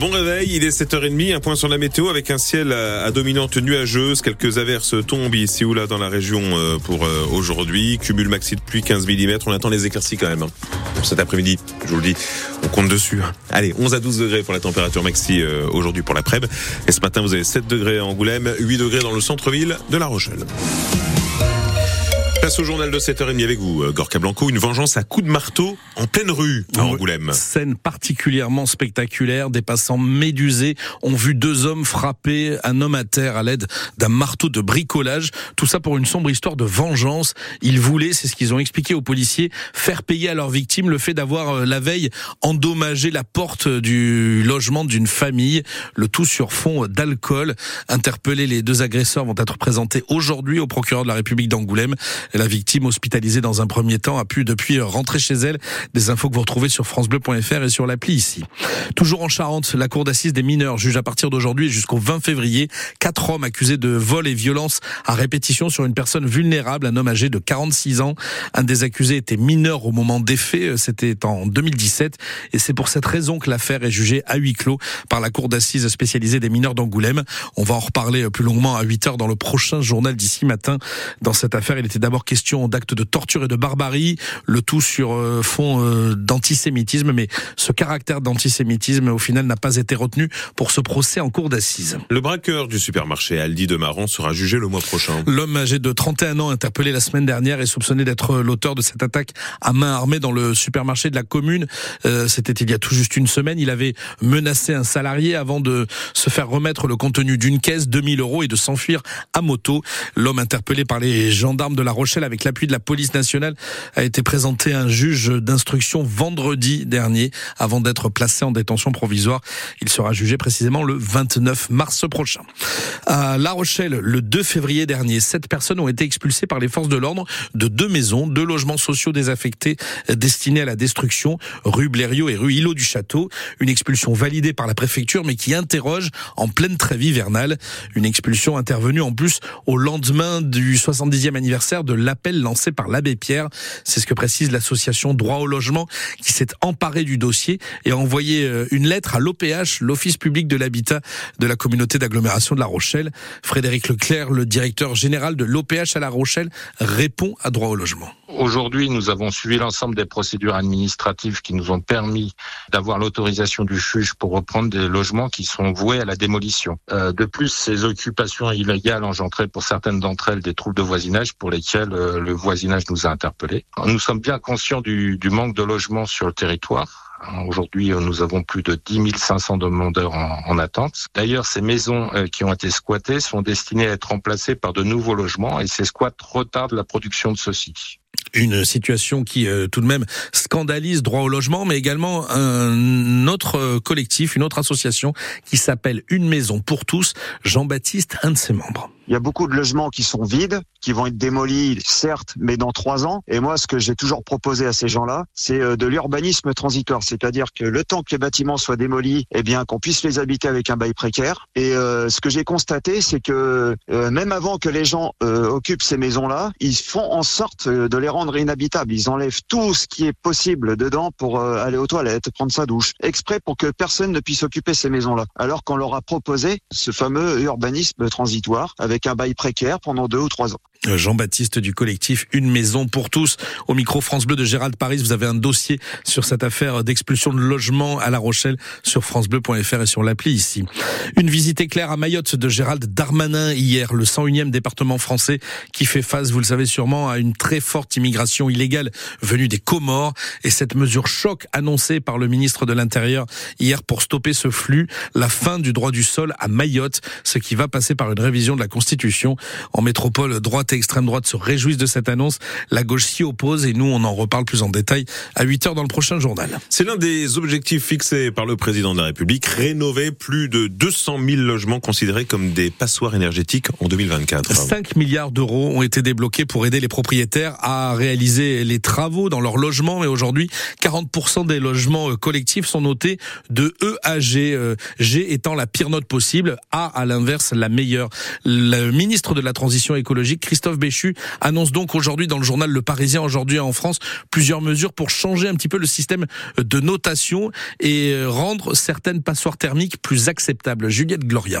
Bon réveil, il est 7h30, un point sur la météo avec un ciel à dominante nuageuse, quelques averses tombent ici ou là dans la région euh, pour euh, aujourd'hui, cumul maxi de pluie 15 mm, on attend les éclaircies quand même. Hein. Cet après-midi, je vous le dis, on compte dessus. Hein. Allez, 11 à 12 degrés pour la température maxi euh, aujourd'hui pour l'après-midi. Et ce matin, vous avez 7 degrés à Angoulême, 8 degrés dans le centre-ville de La Rochelle. Place au journal de 7h30 avec vous, euh, Gorka Blanco. Une vengeance à coups de marteau en pleine rue à Angoulême. Scène particulièrement spectaculaire. Des passants médusés ont vu deux hommes frapper un homme à terre à l'aide d'un marteau de bricolage. Tout ça pour une sombre histoire de vengeance. Ils voulaient, c'est ce qu'ils ont expliqué aux policiers, faire payer à leurs victimes le fait d'avoir euh, la veille endommagé la porte du logement d'une famille. Le tout sur fond d'alcool. Interpellés, les deux agresseurs vont être présentés aujourd'hui au procureur de la République d'Angoulême. La victime hospitalisée dans un premier temps a pu depuis rentrer chez elle. Des infos que vous retrouvez sur francebleu.fr et sur l'appli ici. Toujours en Charente, la cour d'assises des mineurs juge à partir d'aujourd'hui jusqu'au 20 février quatre hommes accusés de vol et violence à répétition sur une personne vulnérable, un homme âgé de 46 ans. Un des accusés était mineur au moment des faits, c'était en 2017 et c'est pour cette raison que l'affaire est jugée à huis clos par la cour d'assises spécialisée des mineurs d'Angoulême. On va en reparler plus longuement à 8 heures dans le prochain journal d'ici matin. Dans cette affaire, il était d'abord question d'actes de torture et de barbarie, le tout sur euh, fond euh, d'antisémitisme, mais ce caractère d'antisémitisme au final n'a pas été retenu pour ce procès en cour d'assises. Le braqueur du supermarché Aldi de Maran sera jugé le mois prochain. L'homme âgé de 31 ans interpellé la semaine dernière est soupçonné d'être l'auteur de cette attaque à main armée dans le supermarché de la commune. Euh, c'était il y a tout juste une semaine. Il avait menacé un salarié avant de se faire remettre le contenu d'une caisse, 2000 euros, et de s'enfuir à moto. L'homme interpellé par les gendarmes de La Rochelle avec l'appui de la police nationale, a été présenté un juge d'instruction vendredi dernier avant d'être placé en détention provisoire. Il sera jugé précisément le 29 mars prochain. À La Rochelle, le 2 février dernier, sept personnes ont été expulsées par les forces de l'ordre de deux maisons, deux logements sociaux désaffectés destinés à la destruction, rue Blériot et rue Îlot du Château. Une expulsion validée par la préfecture mais qui interroge en pleine trêve hivernale. Une expulsion intervenue en plus au lendemain du 70e anniversaire de l'appel lancé par l'abbé Pierre. C'est ce que précise l'association Droit au logement qui s'est emparée du dossier et a envoyé euh, une lettre à l'OPH, l'Office public de l'habitat de la communauté d'agglomération de La Rochelle. Frédéric Leclerc, le directeur général de l'OPH à La Rochelle, répond à Droit au logement. Aujourd'hui, nous avons suivi l'ensemble des procédures administratives qui nous ont permis d'avoir l'autorisation du juge pour reprendre des logements qui sont voués à la démolition. Euh, de plus, ces occupations illégales engendraient pour certaines d'entre elles des troubles de voisinage pour lesquels euh, le voisinage nous a interpellés. Nous sommes bien conscients du, manque de logements sur le territoire. Aujourd'hui, euh, nous avons plus de 10 500 demandeurs en, en attente. D'ailleurs, ces maisons qui ont été squattées sont destinées à être remplacées par de nouveaux logements et ces squats retardent la production de ceux-ci. Une situation qui euh, tout de même scandalise droit au logement, mais également un autre euh, collectif, une autre association qui s'appelle Une maison pour tous. Jean-Baptiste, un de ses membres. Il y a beaucoup de logements qui sont vides, qui vont être démolis, certes, mais dans trois ans. Et moi, ce que j'ai toujours proposé à ces gens-là, c'est euh, de l'urbanisme transitoire, c'est-à-dire que le temps que les bâtiments soient démolis, eh bien, qu'on puisse les habiter avec un bail précaire. Et euh, ce que j'ai constaté, c'est que euh, même avant que les gens occupent ces maisons-là, ils font en sorte de les rendre inhabitables. Ils enlèvent tout ce qui est possible dedans pour aller aux toilettes, prendre sa douche, exprès pour que personne ne puisse occuper ces maisons-là. Alors qu'on leur a proposé ce fameux urbanisme transitoire avec un bail précaire pendant deux ou trois ans. Jean-Baptiste du collectif Une maison pour tous. Au micro France Bleu de Gérald Paris, vous avez un dossier sur cette affaire d'expulsion de logement à La Rochelle sur francebleu.fr et sur l'appli ici. Une visite éclair à Mayotte de Gérald Darmanin hier, le 101e département français qui fait face, vous le savez sûrement, à une très forte immigration illégale venue des Comores et cette mesure choc annoncée par le ministre de l'Intérieur hier pour stopper ce flux, la fin du droit du sol à Mayotte, ce qui va passer par une révision de la Constitution en métropole droite et extrême droite se réjouissent de cette annonce. La gauche s'y oppose et nous, on en reparle plus en détail à 8 heures dans le prochain journal. C'est l'un des objectifs fixés par le président de la République, rénover plus de 200 000 logements considérés comme des passoires énergétiques en 2024. 5 milliards d'euros ont été débloqués pour aider les propriétaires à réaliser les travaux dans leur logement. Et aujourd'hui, 40% des logements collectifs sont notés de E à G. G étant la pire note possible, A à l'inverse la meilleure. Le ministre de la Transition écologique, Christophe Béchu, annonce donc aujourd'hui dans le journal Le Parisien, aujourd'hui en France, plusieurs mesures pour changer un petit peu le système de notation et rendre certaines passoires thermiques plus acceptables. Juliette Gloria.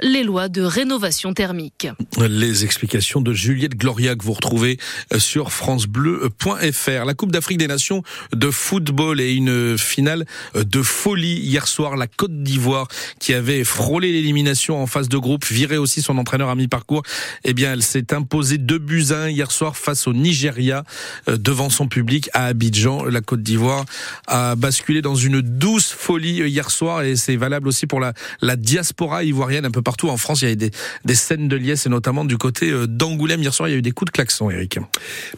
les lois de rénovation thermique. Les explications de Juliette Gloria que vous retrouvez euh, sur francebleu.fr. La Coupe d'Afrique des Nations de football et une finale euh, de folie hier soir. La Côte d'Ivoire qui avait frôlé l'élimination en phase de groupe, viré aussi son entraîneur à mi-parcours. Eh bien, elle s'est imposée 2 buts 1 hier soir face au Nigeria euh, devant son public à Abidjan. La Côte d'Ivoire a basculé dans une douce folie hier soir et c'est valable aussi pour la diaspora ivoirienne un peu partout en France. Il y a des, des scènes de liesse et notamment du côté euh, d'Angoulême. Hier soir, il y a eu des coups de klaxon, Eric.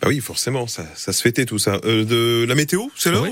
Bah oui, forcément, ça, ça se fêtait tout ça. Euh, de la météo, c'est là ou pas?